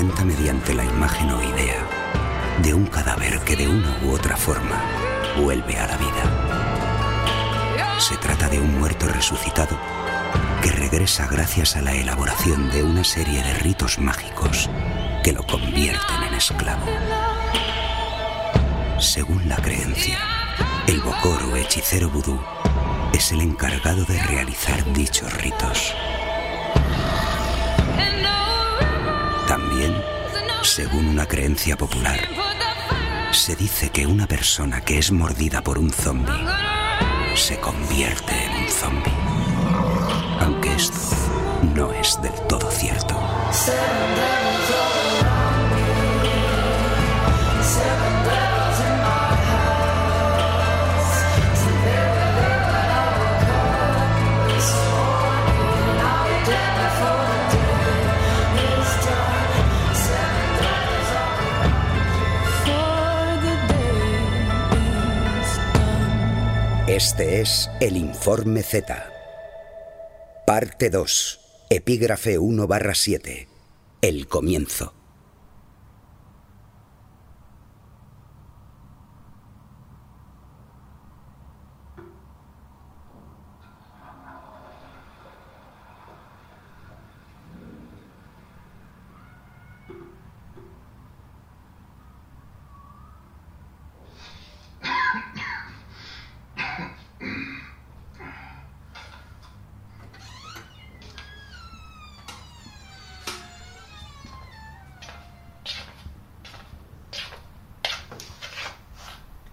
Mediante la imagen o idea de un cadáver que de una u otra forma vuelve a la vida. Se trata de un muerto resucitado que regresa gracias a la elaboración de una serie de ritos mágicos que lo convierten en esclavo. Según la creencia, el bocor o hechicero vudú es el encargado de realizar dichos ritos. También según una creencia popular, se dice que una persona que es mordida por un zombi se convierte en un zombi. Aunque esto no es del todo cierto. Este es el Informe Z. Parte 2. Epígrafe 1 barra 7. El comienzo.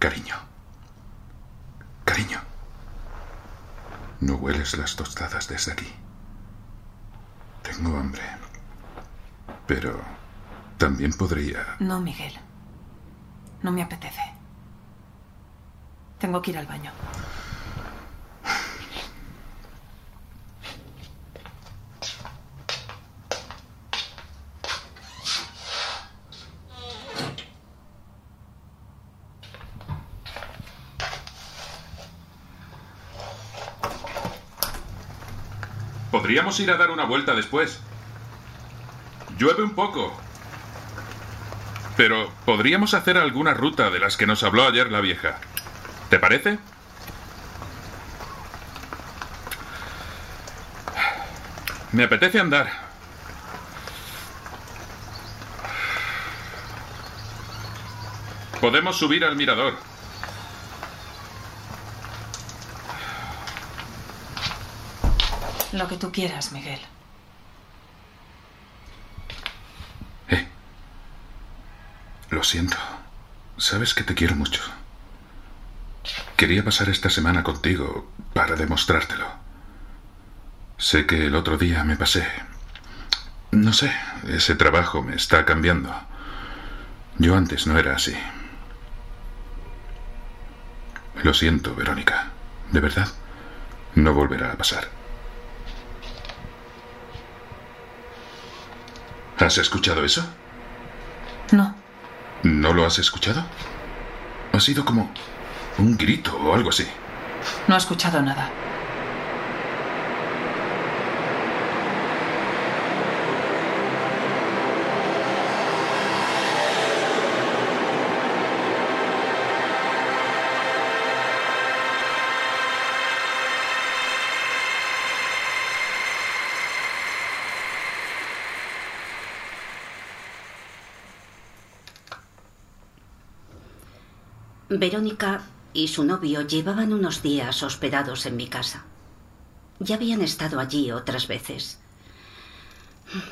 Cariño. Cariño. No hueles las tostadas desde aquí. Tengo hambre. Pero también podría... No, Miguel. No me apetece. Tengo que ir al baño. Podríamos ir a dar una vuelta después. Llueve un poco. Pero podríamos hacer alguna ruta de las que nos habló ayer la vieja. ¿Te parece? Me apetece andar. Podemos subir al mirador. Lo que tú quieras, Miguel. Eh. Lo siento. Sabes que te quiero mucho. Quería pasar esta semana contigo para demostrártelo. Sé que el otro día me pasé. No sé, ese trabajo me está cambiando. Yo antes no era así. Lo siento, Verónica. De verdad. No volverá a pasar. ¿Has escuchado eso? No. ¿No lo has escuchado? Ha sido como un grito o algo así. No he escuchado nada. Verónica y su novio llevaban unos días hospedados en mi casa. Ya habían estado allí otras veces.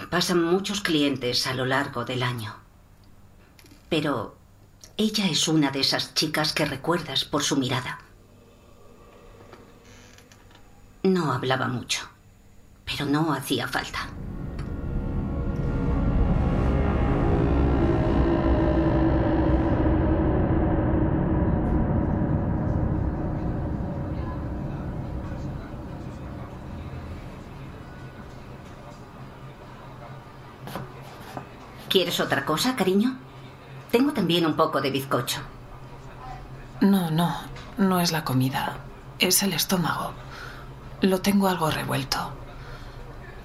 Pasan muchos clientes a lo largo del año. Pero ella es una de esas chicas que recuerdas por su mirada. No hablaba mucho, pero no hacía falta. ¿Quieres otra cosa, cariño? Tengo también un poco de bizcocho. No, no, no es la comida. Es el estómago. Lo tengo algo revuelto.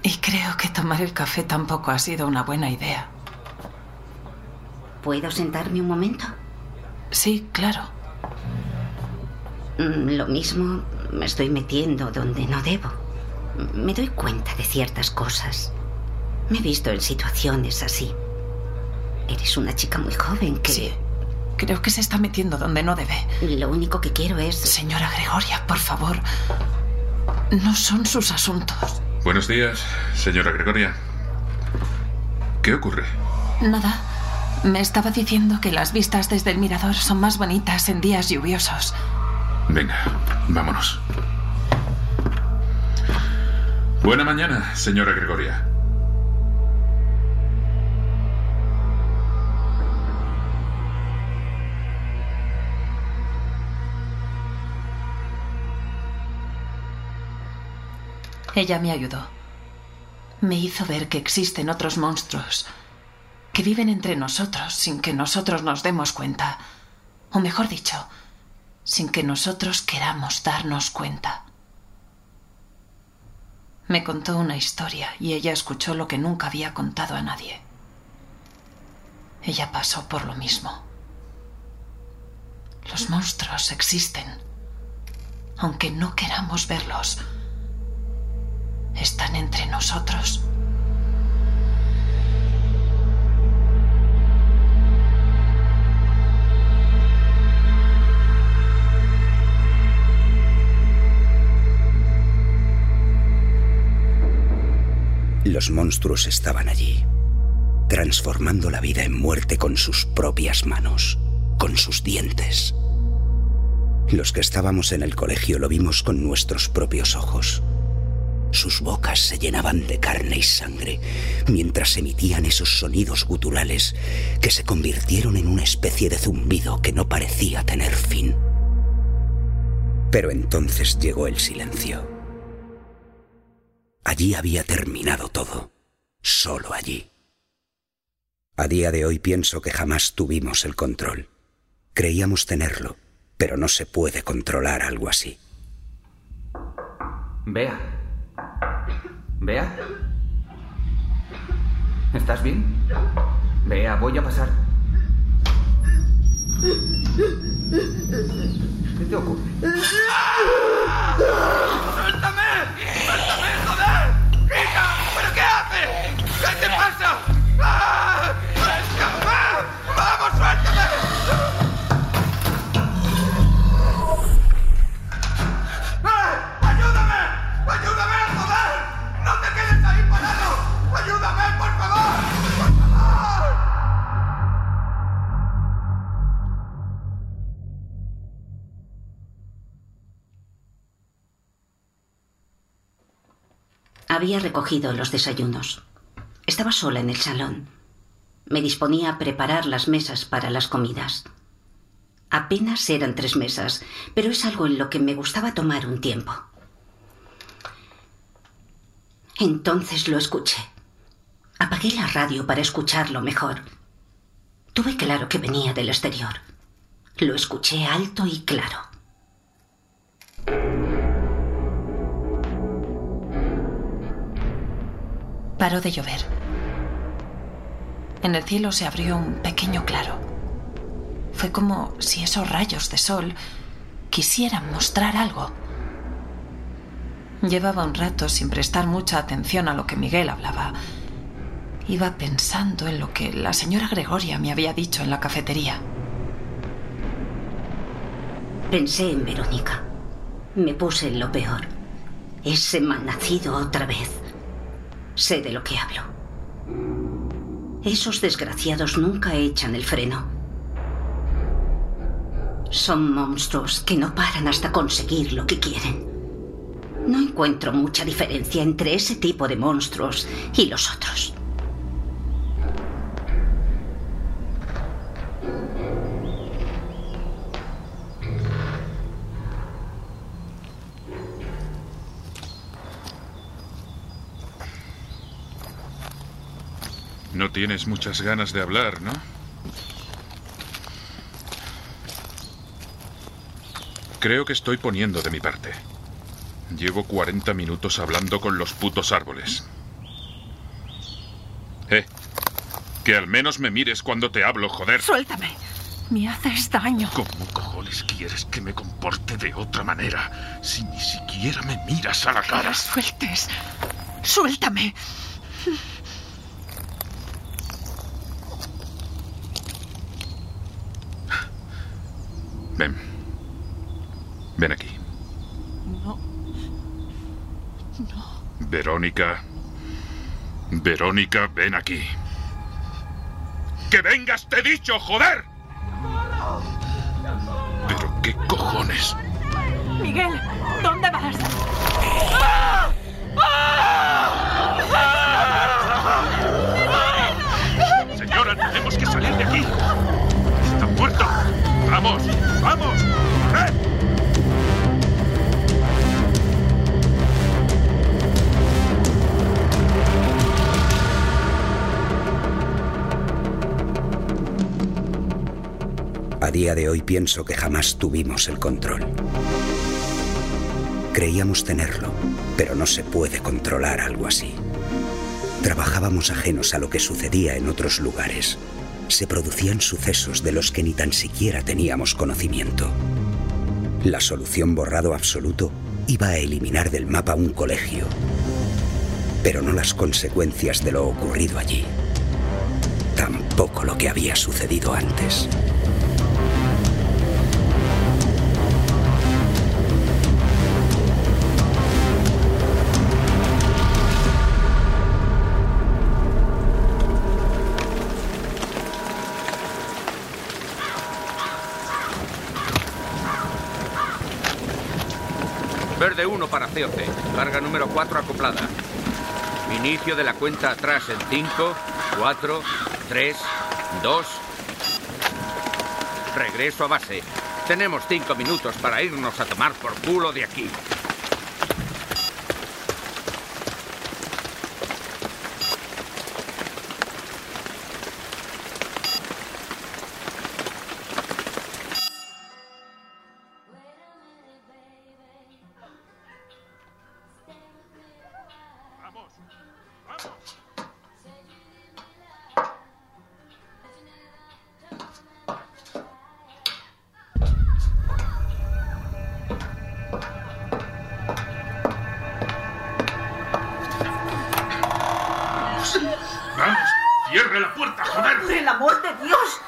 Y creo que tomar el café tampoco ha sido una buena idea. ¿Puedo sentarme un momento? Sí, claro. Mm, Lo mismo me estoy metiendo donde no debo. Me doy cuenta de ciertas cosas. Me he visto en situaciones así. Eres una chica muy joven que... Sí. Creo que se está metiendo donde no debe. Lo único que quiero es... Señora Gregoria, por favor. No son sus asuntos. Buenos días, señora Gregoria. ¿Qué ocurre? Nada. Me estaba diciendo que las vistas desde el mirador son más bonitas en días lluviosos. Venga, vámonos. Buena mañana, señora Gregoria. Ella me ayudó. Me hizo ver que existen otros monstruos que viven entre nosotros sin que nosotros nos demos cuenta. O mejor dicho, sin que nosotros queramos darnos cuenta. Me contó una historia y ella escuchó lo que nunca había contado a nadie. Ella pasó por lo mismo. Los monstruos existen, aunque no queramos verlos están entre nosotros. Los monstruos estaban allí, transformando la vida en muerte con sus propias manos, con sus dientes. Los que estábamos en el colegio lo vimos con nuestros propios ojos. Sus bocas se llenaban de carne y sangre mientras emitían esos sonidos guturales que se convirtieron en una especie de zumbido que no parecía tener fin. Pero entonces llegó el silencio. Allí había terminado todo, solo allí. A día de hoy pienso que jamás tuvimos el control. Creíamos tenerlo, pero no se puede controlar algo así. Vea. Vea. ¿Estás bien? Vea, voy a pasar. ¿Qué te ocurre? Recogido los desayunos. Estaba sola en el salón. Me disponía a preparar las mesas para las comidas. Apenas eran tres mesas, pero es algo en lo que me gustaba tomar un tiempo. Entonces lo escuché. Apagué Apagué la radio para escucharlo mejor. Tuve claro que venía del exterior. Lo escuché alto y claro. Paró de llover. En el cielo se abrió un pequeño claro. Fue como si esos rayos de sol quisieran mostrar algo. Llevaba un rato sin prestar mucha atención a lo que Miguel hablaba. Iba pensando en lo que la señora Gregoria me había dicho en la cafetería. Pensé en Verónica. Me puse en lo peor. Ese malnacido otra vez. Sé de lo que hablo. Esos desgraciados nunca echan el freno. Son monstruos que no paran hasta conseguir lo que quieren. No encuentro mucha diferencia entre ese tipo de monstruos y los otros. No tienes muchas ganas de hablar, ¿no? Creo que estoy poniendo de mi parte. Llevo 40 minutos hablando con los putos árboles. Eh, que al menos me mires cuando te hablo, joder. Suéltame. Me haces daño. ¿Cómo cojones quieres que me comporte de otra manera si ni siquiera me miras a la cara? me sueltes. Suéltame. Ven. Ven aquí. No. Verónica. Verónica, ven aquí. ¡Que vengas, te he dicho, joder! Pero qué cojones. Miguel, ¿dónde vas? Señora, de hoy pienso que jamás tuvimos el control. Creíamos tenerlo, pero no se puede controlar algo así. Trabajábamos ajenos a lo que sucedía en otros lugares. Se producían sucesos de los que ni tan siquiera teníamos conocimiento. La solución borrado absoluto iba a eliminar del mapa un colegio, pero no las consecuencias de lo ocurrido allí. Tampoco lo que había sucedido antes. Verde 1 para COC. Carga número 4 acoplada. Inicio de la cuenta atrás en 5, 4, 3, 2. Regreso a base. Tenemos 5 minutos para irnos a tomar por culo de aquí. ¡Cierre la puerta, joder! ¡Por el amor de Dios!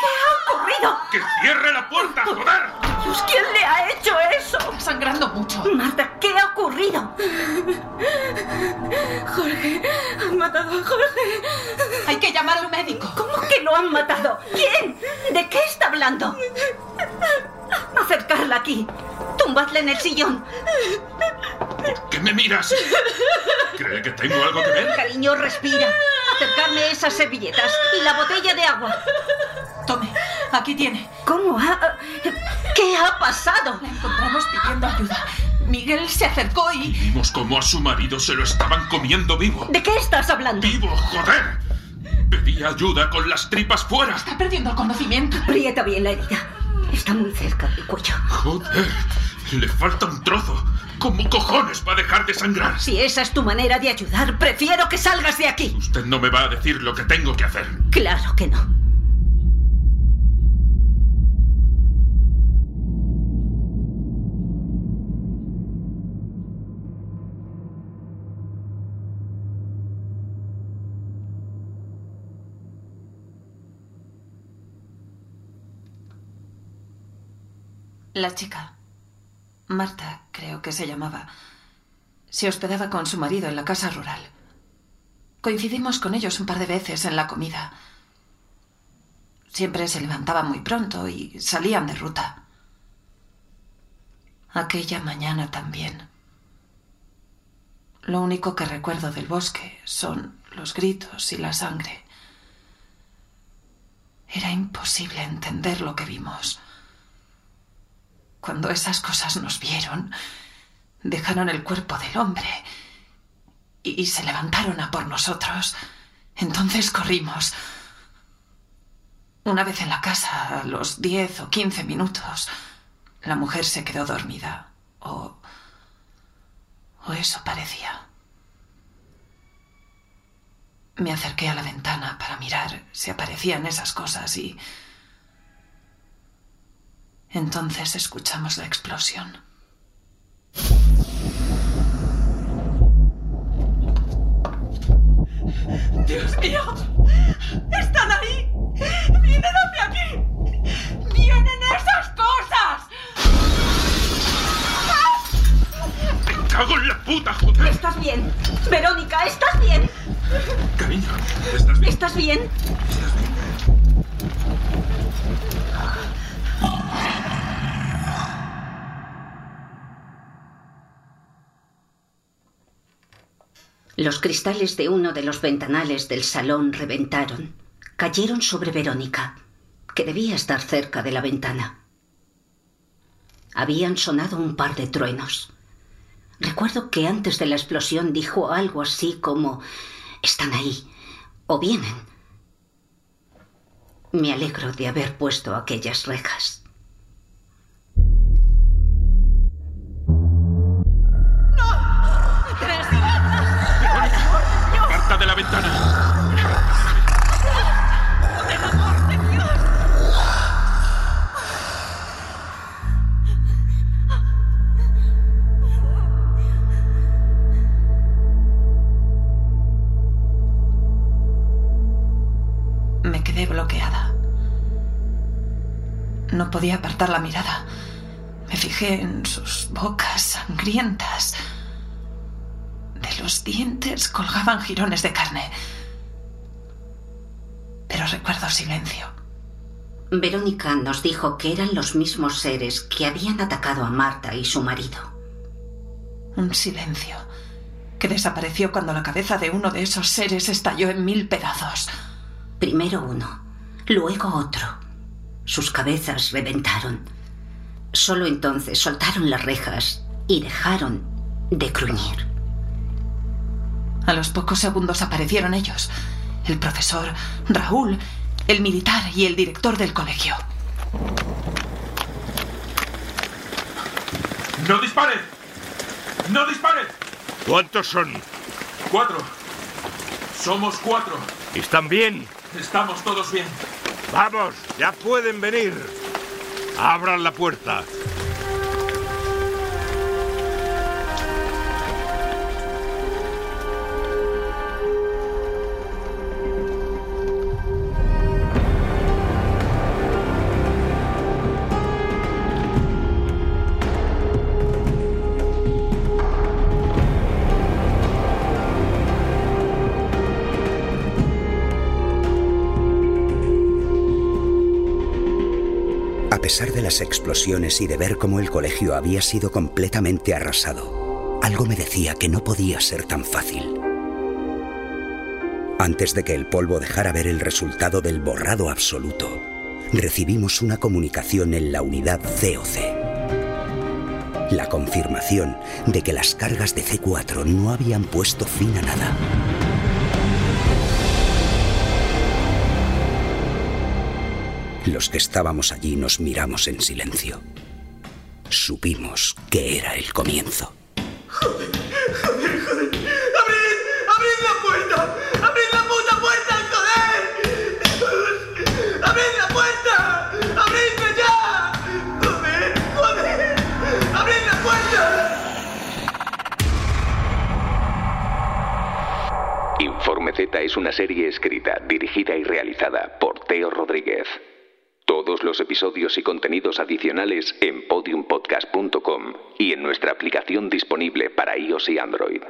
¿Qué ha ocurrido? ¡Que cierre la puerta, joder! Dios, ¿quién le ha hecho eso? Sangrando mucho. Marta, ¿qué ha ocurrido? Jorge, han matado a Jorge. Hay que llamar al médico. ¿Cómo que lo han matado? ¿Quién? ¿De qué está hablando? Acercarla aquí. Tumbadla en el sillón. ¿Por qué me miras? ¿Cree que tengo algo que ver? Cariño, respira. Acercarme esas servilletas y la botella de agua. Tome, aquí tiene. ¿Cómo ha... ¿Qué ha pasado? La encontramos pidiendo ayuda. Miguel se acercó y... Vimos cómo a su marido se lo estaban comiendo vivo. ¿De qué estás hablando? ¡Vivo, joder! Pedía ayuda con las tripas fuera. Está perdiendo el conocimiento. Aprieta bien la herida. Está muy cerca del cuello. Joder, le falta un trozo. ¿Cómo cojones va a dejar de sangrar? Si esa es tu manera de ayudar, prefiero que salgas de aquí. Usted no me va a decir lo que tengo que hacer. Claro que no. La chica, Marta creo que se llamaba, se hospedaba con su marido en la casa rural. Coincidimos con ellos un par de veces en la comida. Siempre se levantaban muy pronto y salían de ruta. Aquella mañana también. Lo único que recuerdo del bosque son los gritos y la sangre. Era imposible entender lo que vimos. Cuando esas cosas nos vieron, dejaron el cuerpo del hombre y, se levantaron a por nosotros. Entonces corrimos. Una vez en la casa, a los diez o quince minutos, la mujer se quedó dormida. O. o eso parecía. Me acerqué a la ventana para mirar si aparecían esas cosas y. Entonces escuchamos la explosión. ¡Dios mío! ¡Están ahí! ¡Vienen hacia aquí! ¡Vienen esas cosas! ¡Me cago en la puta, joder! ¿Estás bien? Verónica, ¿estás bien? Cariño, ¿estás bien? ¿Estás bien? ¿Estás bien? Los cristales de uno de los ventanales del salón reventaron. Cayeron sobre Verónica, que debía estar cerca de la ventana. Habían sonado un par de truenos. Recuerdo que antes de la explosión dijo algo así como están ahí o vienen. Me alegro de haber puesto aquellas rejas. Apartar la mirada. Me fijé en sus bocas sangrientas. De los dientes colgaban jirones de carne. Pero recuerdo silencio. Verónica nos dijo que eran los mismos seres que habían atacado a Marta y su marido. Un silencio que desapareció cuando la cabeza de uno de esos seres estalló en mil pedazos. Primero uno, luego otro. Sus cabezas reventaron. Solo entonces soltaron las rejas y dejaron de gruñir. A los pocos segundos aparecieron ellos. El profesor, Raúl, el militar y el director del colegio. ¡No dispare! ¡No dispare! ¿Cuántos son? Cuatro. Somos cuatro. ¿Están bien? Estamos todos bien. Vamos, ya pueden venir. Abran la puerta. Pesar de las explosiones y de ver cómo el colegio había sido completamente arrasado, algo me decía que no podía ser tan fácil. Antes de que el polvo dejara ver el resultado del borrado absoluto, recibimos una comunicación en la unidad COC. La confirmación de que las cargas de C4 no habían puesto fin a nada. Los que estábamos allí nos miramos en silencio. Supimos que era el comienzo. Joder, joder, joder. ¡Abrid! ¡Abrid la puerta! ¡Abrid la puta puerta, joder! ¡Abrid la puerta! ¡Abridme ya! ¡Joder, joder! ¡Abrid la puerta! Informe Z es una serie escrita, dirigida y realizada por Teo Rodríguez. Todos los episodios y contenidos adicionales en podiumpodcast.com y en nuestra aplicación disponible para iOS y Android.